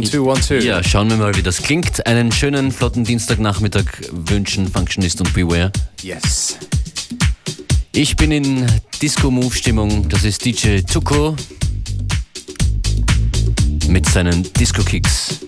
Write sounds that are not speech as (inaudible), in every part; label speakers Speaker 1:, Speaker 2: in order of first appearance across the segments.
Speaker 1: One, two, one, two.
Speaker 2: Ja, schauen wir mal, wie das klingt. Einen schönen, flotten Dienstagnachmittag wünschen Functionist und Beware.
Speaker 1: Yes.
Speaker 2: Ich bin in Disco-Move-Stimmung. Das ist DJ Tuko mit seinen Disco-Kicks.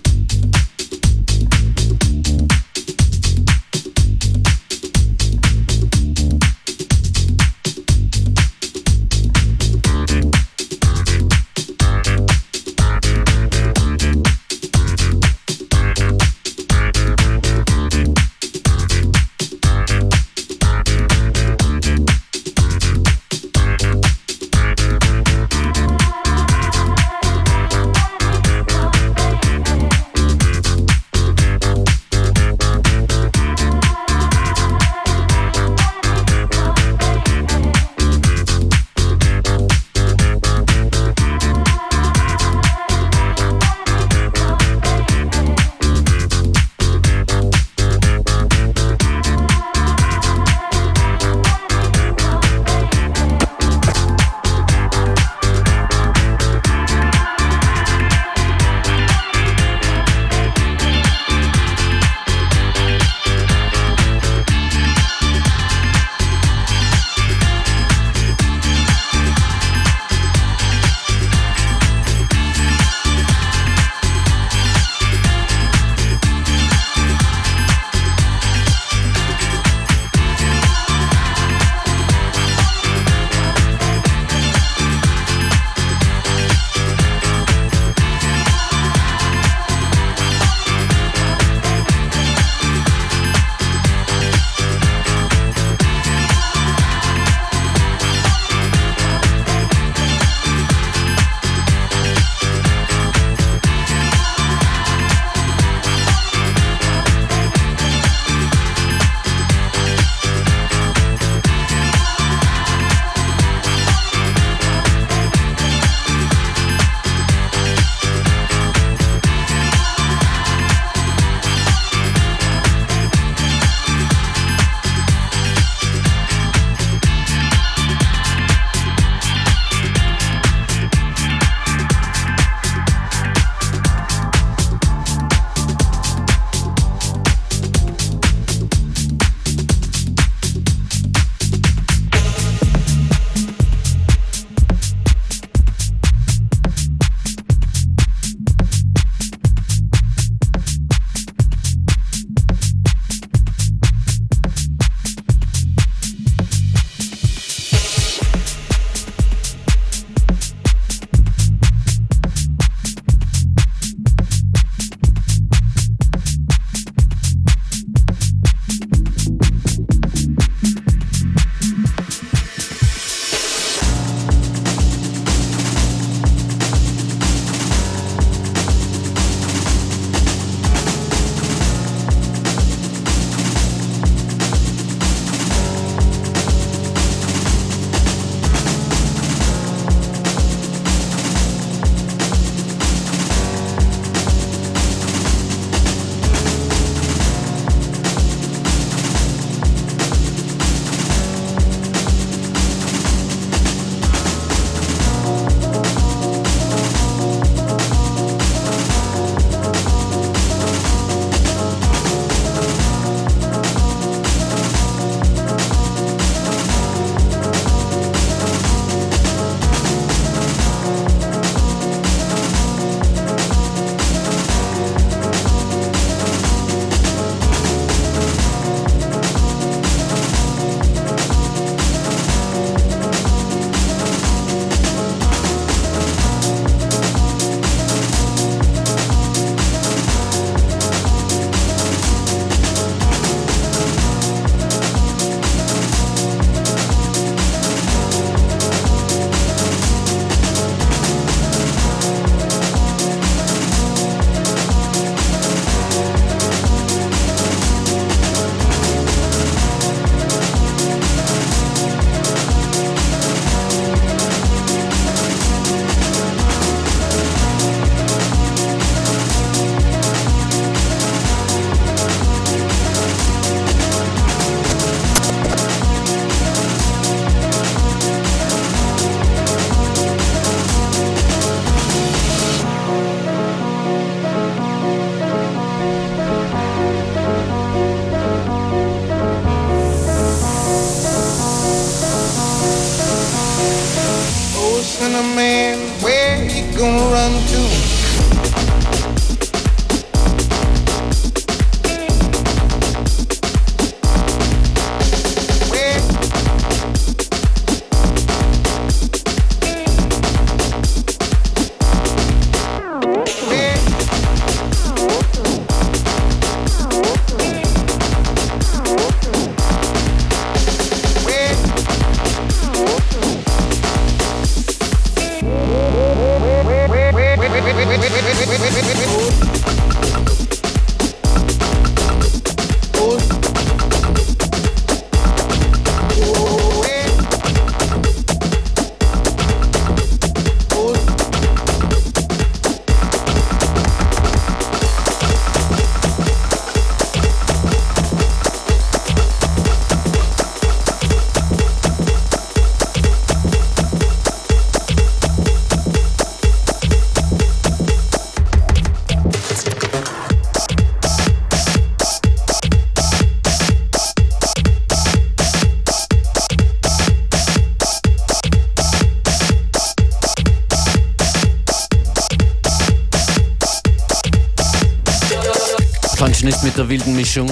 Speaker 2: Functionist mit der wilden Mischung.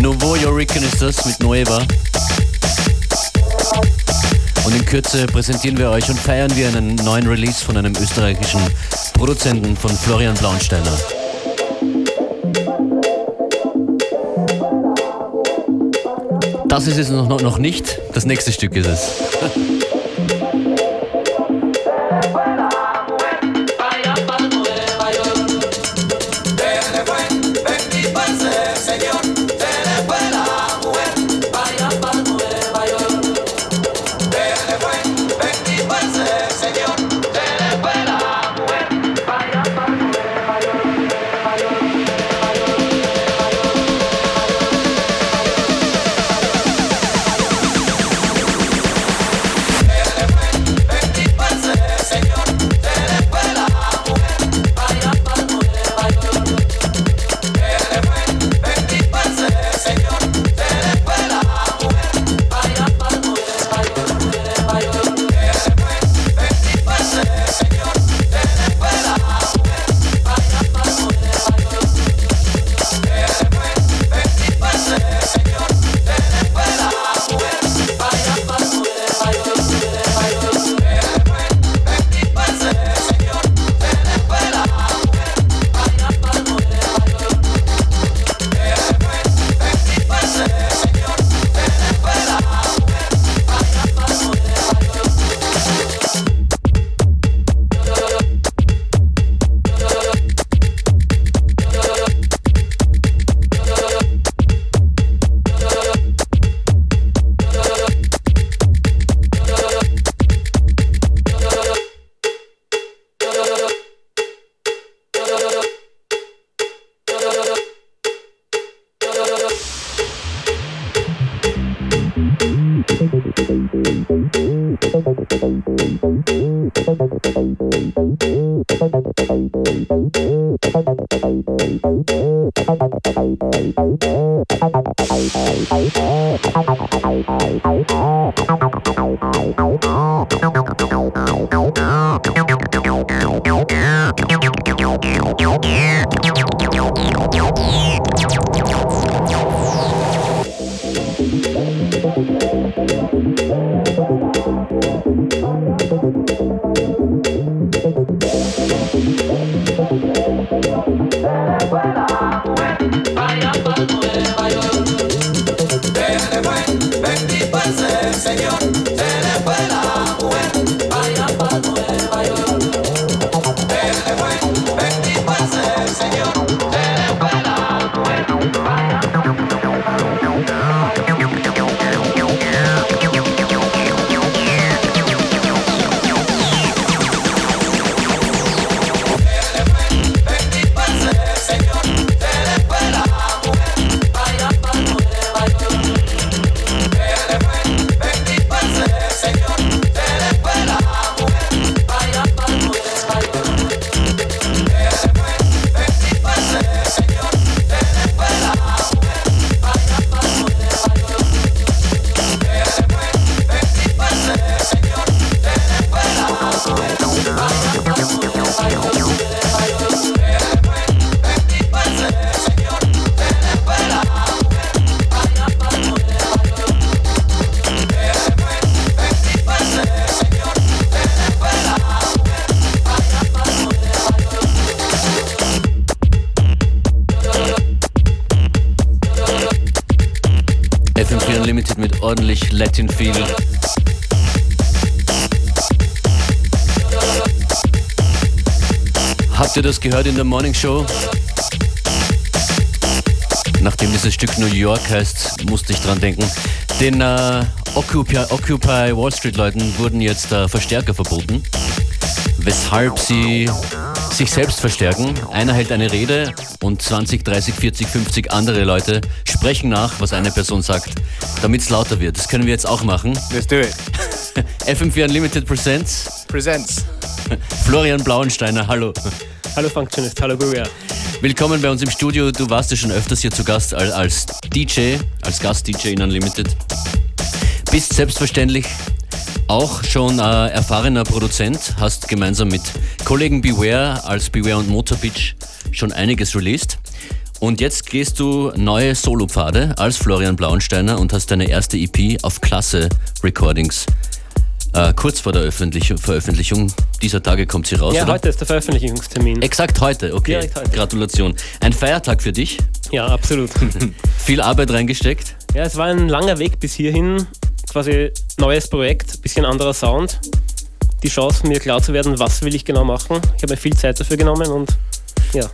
Speaker 2: Novo Yorican ist das mit Nueva. Und in Kürze präsentieren wir euch und feiern wir einen neuen Release von einem österreichischen Produzenten von Florian Blaunsteiner. Das ist es noch, noch nicht, das nächste Stück ist es. (laughs) Latin Feel. Habt ihr das gehört in der Morning Show? Nachdem dieses Stück New York heißt, musste ich dran denken. Den äh, Occupy, Occupy, Wall Street Leuten wurden jetzt äh, Verstärker verboten, weshalb sie sich selbst verstärken. Einer hält eine Rede und 20, 30, 40, 50 andere Leute sprechen nach, was eine Person sagt damit es lauter wird. Das können wir jetzt auch machen.
Speaker 1: Let's do it. (laughs)
Speaker 2: FM4 Unlimited Presents.
Speaker 1: Presents.
Speaker 2: Florian Blauensteiner, hallo.
Speaker 1: Hallo Functionist, hallo Buria.
Speaker 2: Willkommen bei uns im Studio. Du warst ja schon öfters hier zu Gast als DJ, als Gast-DJ in Unlimited. Bist selbstverständlich auch schon äh, erfahrener Produzent, hast gemeinsam mit Kollegen Beware als Beware und Motorbeach schon einiges released. Und jetzt gehst du neue Solopfade als Florian Blauensteiner und hast deine erste EP auf Klasse Recordings. Äh, kurz vor der Veröffentlichung dieser Tage kommt sie raus.
Speaker 1: Ja, oder? heute ist der Veröffentlichungstermin.
Speaker 2: Exakt heute, okay. Direkt heute. Gratulation. Ein Feiertag für dich?
Speaker 1: Ja, absolut. (laughs)
Speaker 2: Viel Arbeit reingesteckt?
Speaker 1: Ja, es war ein langer Weg bis hierhin. Quasi neues Projekt, bisschen anderer Sound. Die Chance, mir klar zu werden, was will ich genau machen. Ich habe mir viel Zeit dafür genommen und ja,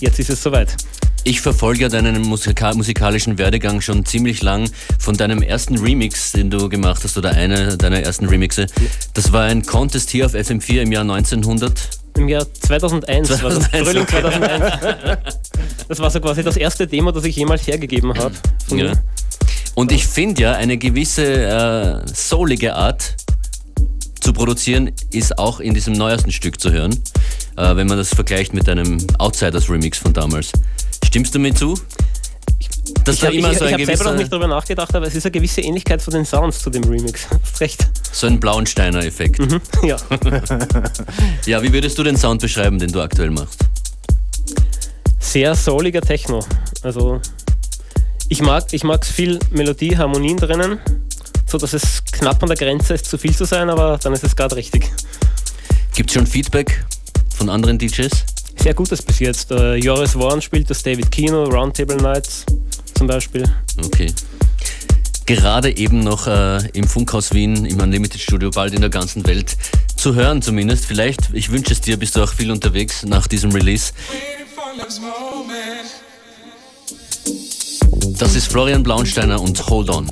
Speaker 1: jetzt ist es soweit.
Speaker 2: Ich verfolge ja deinen Musika musikalischen Werdegang schon ziemlich lang. Von deinem ersten Remix, den du gemacht hast, oder einer deiner ersten Remixe, das war ein Contest hier auf FM4 im Jahr 1900.
Speaker 1: Im Jahr 2001, 2001 war das Frühling 2001. das war so quasi das erste Demo, das ich jemals hergegeben habe.
Speaker 2: Ja. Und ich finde ja, eine gewisse äh, soulige Art zu produzieren ist auch in diesem neuesten Stück zu hören, äh, wenn man das vergleicht mit einem Outsiders Remix von damals. Stimmst du mir zu?
Speaker 1: Das ich habe so ich, ich selber noch nicht darüber nachgedacht, aber es ist eine gewisse Ähnlichkeit von den Sounds zu dem Remix. (laughs) Hast recht.
Speaker 2: So ein Blauensteiner-Effekt.
Speaker 1: Mhm, (laughs) ja. (laughs)
Speaker 2: ja, wie würdest du den Sound beschreiben, den du aktuell machst?
Speaker 1: Sehr souliger Techno. Also ich mag ich viel Melodie, Harmonien drinnen, so dass es knapp an der Grenze ist, zu viel zu sein, aber dann ist es gerade richtig.
Speaker 2: Gibt es schon Feedback von anderen DJs?
Speaker 1: Sehr Gutes bis jetzt. Uh, Joris Warren spielt das David Kino, Roundtable Nights zum Beispiel.
Speaker 2: Okay. Gerade eben noch äh, im Funkhaus Wien, im Unlimited Studio, bald in der ganzen Welt zu hören zumindest. Vielleicht, ich wünsche es dir, bist du auch viel unterwegs nach diesem Release. Das ist Florian Blaunsteiner und Hold On.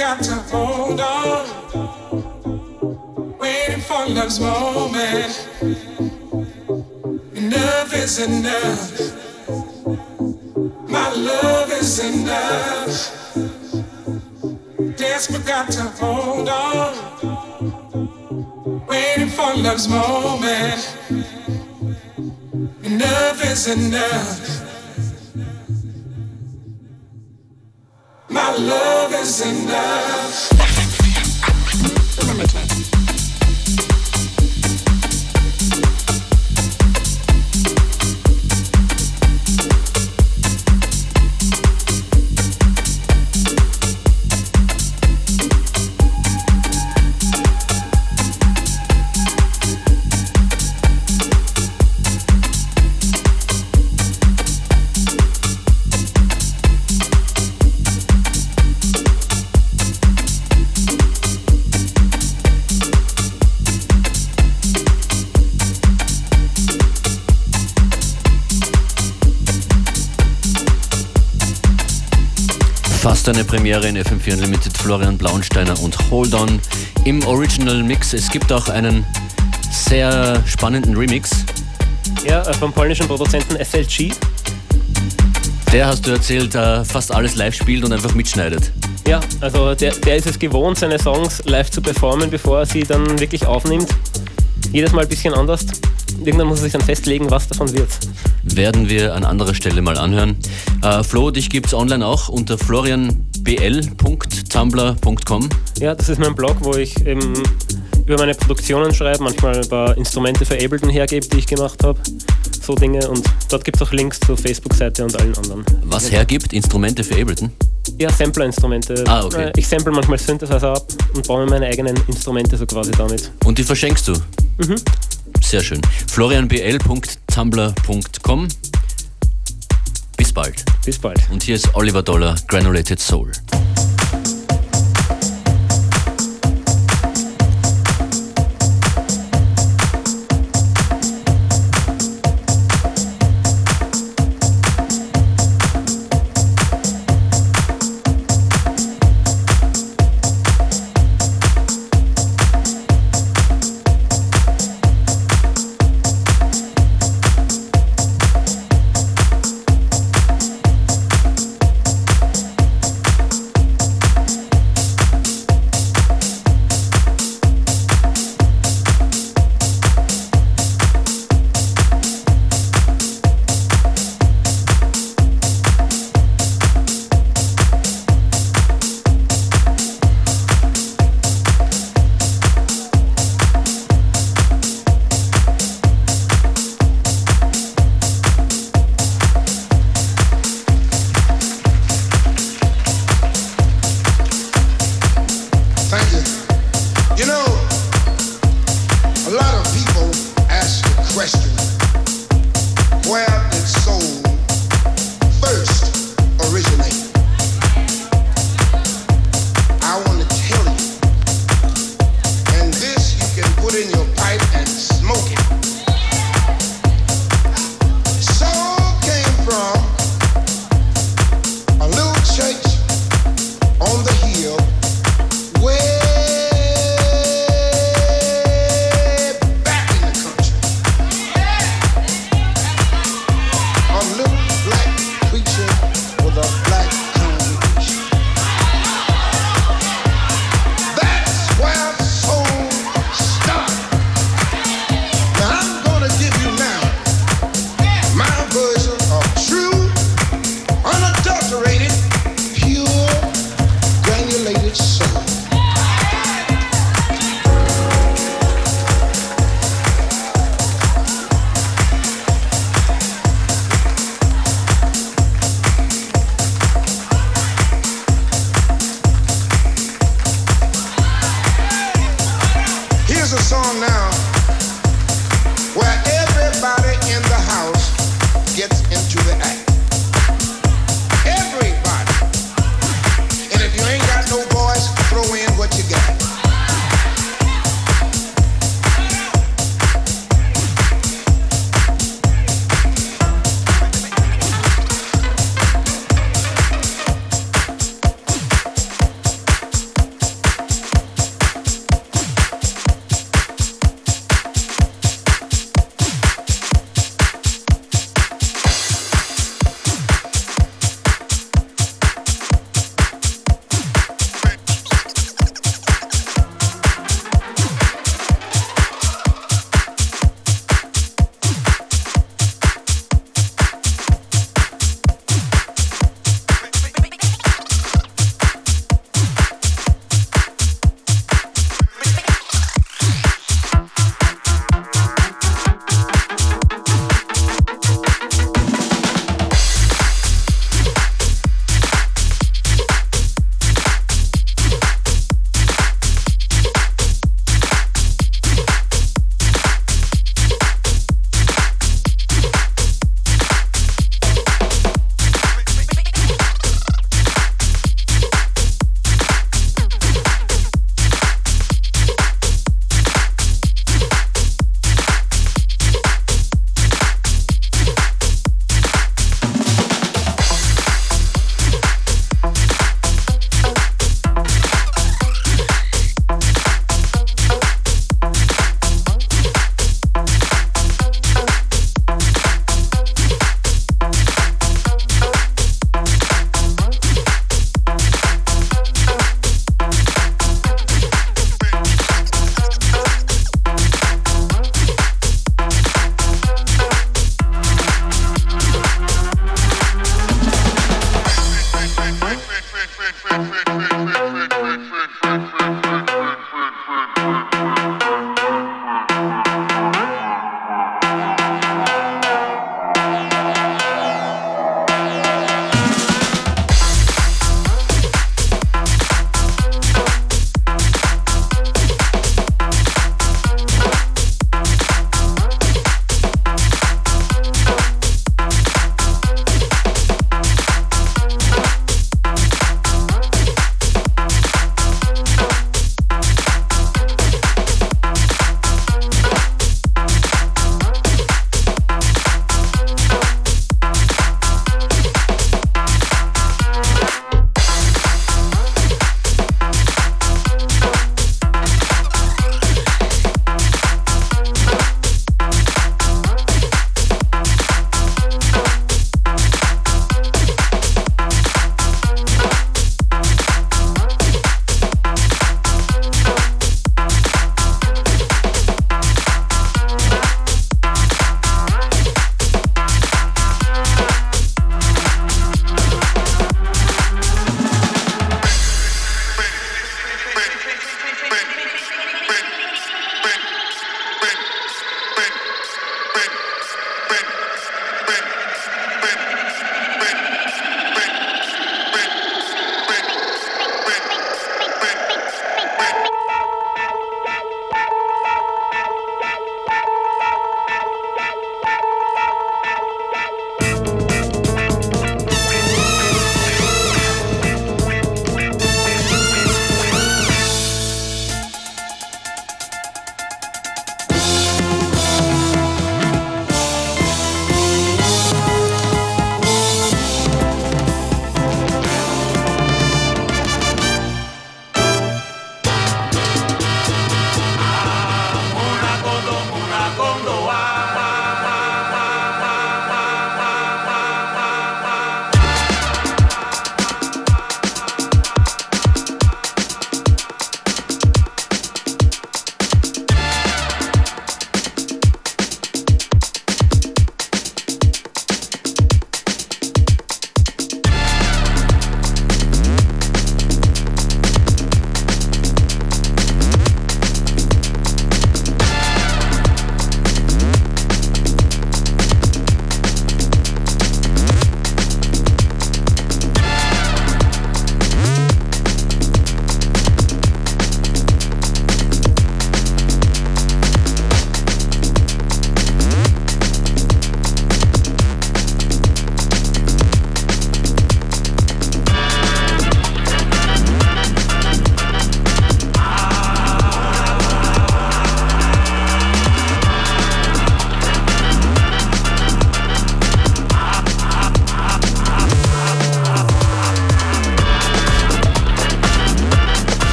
Speaker 3: Got to hold on. Waiting for love's moment. Enough is enough. My love is enough. Desperate got to hold on. Waiting for love's moment. Enough is enough. Love is enough.
Speaker 4: Premiere in FM4 Unlimited, Florian Blaunsteiner und Hold On im Original Mix. Es gibt auch einen sehr spannenden Remix.
Speaker 1: Ja, äh, vom polnischen Produzenten SLG.
Speaker 4: Der, hast du erzählt, äh, fast alles live spielt und einfach mitschneidet.
Speaker 1: Ja, also der, der ist es gewohnt, seine Songs live zu performen, bevor er sie dann wirklich aufnimmt. Jedes Mal ein bisschen anders. Irgendwann muss er sich dann festlegen, was davon wird.
Speaker 4: Werden wir an anderer Stelle mal anhören. Äh, Flo, dich gibt es online auch unter florianbl.tumblr.com.
Speaker 1: Ja, das ist mein Blog, wo ich eben über meine Produktionen schreibe, manchmal ein paar Instrumente für Ableton hergebe, die ich gemacht habe. So Dinge. Und dort gibt es auch Links zur Facebook-Seite und allen anderen.
Speaker 4: Was hergibt? Instrumente für Ableton?
Speaker 1: Ja, Sampler-Instrumente.
Speaker 4: Ah, okay. Äh,
Speaker 1: ich sample manchmal Synthesizer ab und baue mir meine eigenen Instrumente so quasi damit.
Speaker 4: Und die verschenkst du?
Speaker 1: Mhm.
Speaker 4: Sehr schön. florianbl.tumblr.com bis bald.
Speaker 1: Bis bald.
Speaker 4: Und hier ist Oliver Dollar, Granulated Soul. question.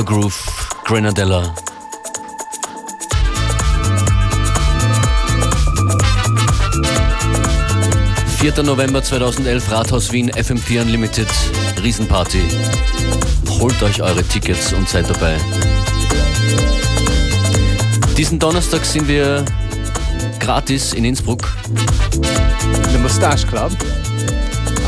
Speaker 2: Deeper Groove, Grenadella. Vierter November 2011, Rathaus Wien, FM4 Unlimited, Riesenparty. Holt euch eure Tickets und seid dabei. Diesen Donnerstag sind wir gratis in Innsbruck.
Speaker 5: The Moustache Club.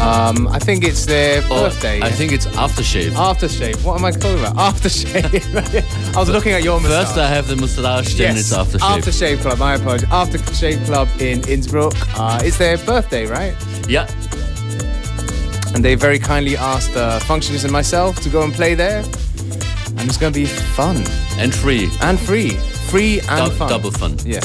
Speaker 5: Um, I think it's their
Speaker 2: Oh,
Speaker 5: birthday.
Speaker 2: I think it's aftershave.
Speaker 5: Aftershave. What am I talking about? Aftershave. (laughs) I was looking at your moustache.
Speaker 2: First I have the mustache, then it's aftershave.
Speaker 5: Aftershave Club. My apologies. Aftershave Club in Innsbruck. Uh, it's their birthday, right?
Speaker 2: Ja,
Speaker 5: And they very kindly asked uh, Functionist and myself to go and play there. And it's going to be fun
Speaker 2: and free.
Speaker 5: and free. Free and
Speaker 2: Dou-
Speaker 5: fun.
Speaker 2: double fun.
Speaker 5: Yes.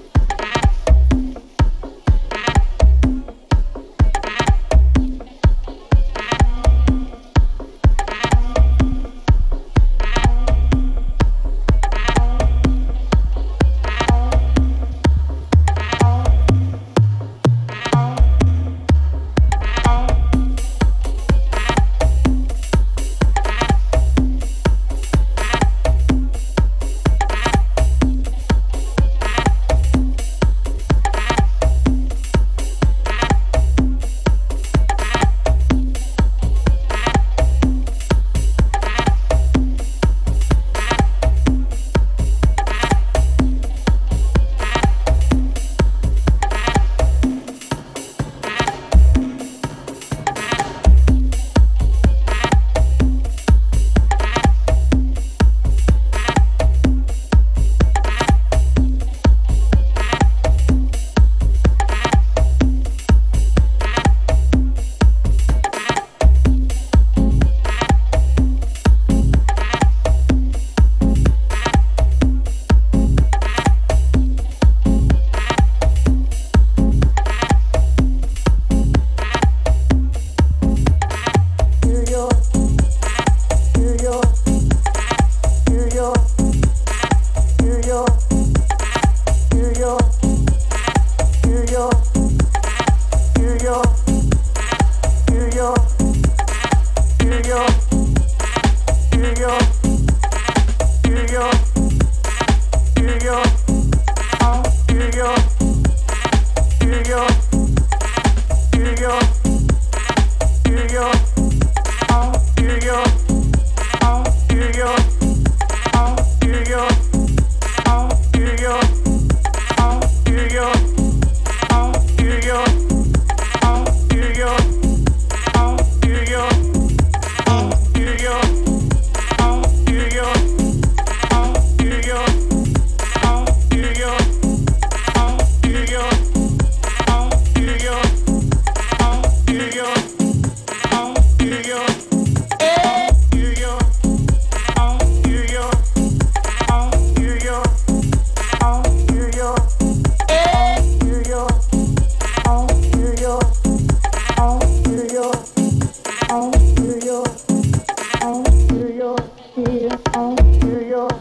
Speaker 6: Dios.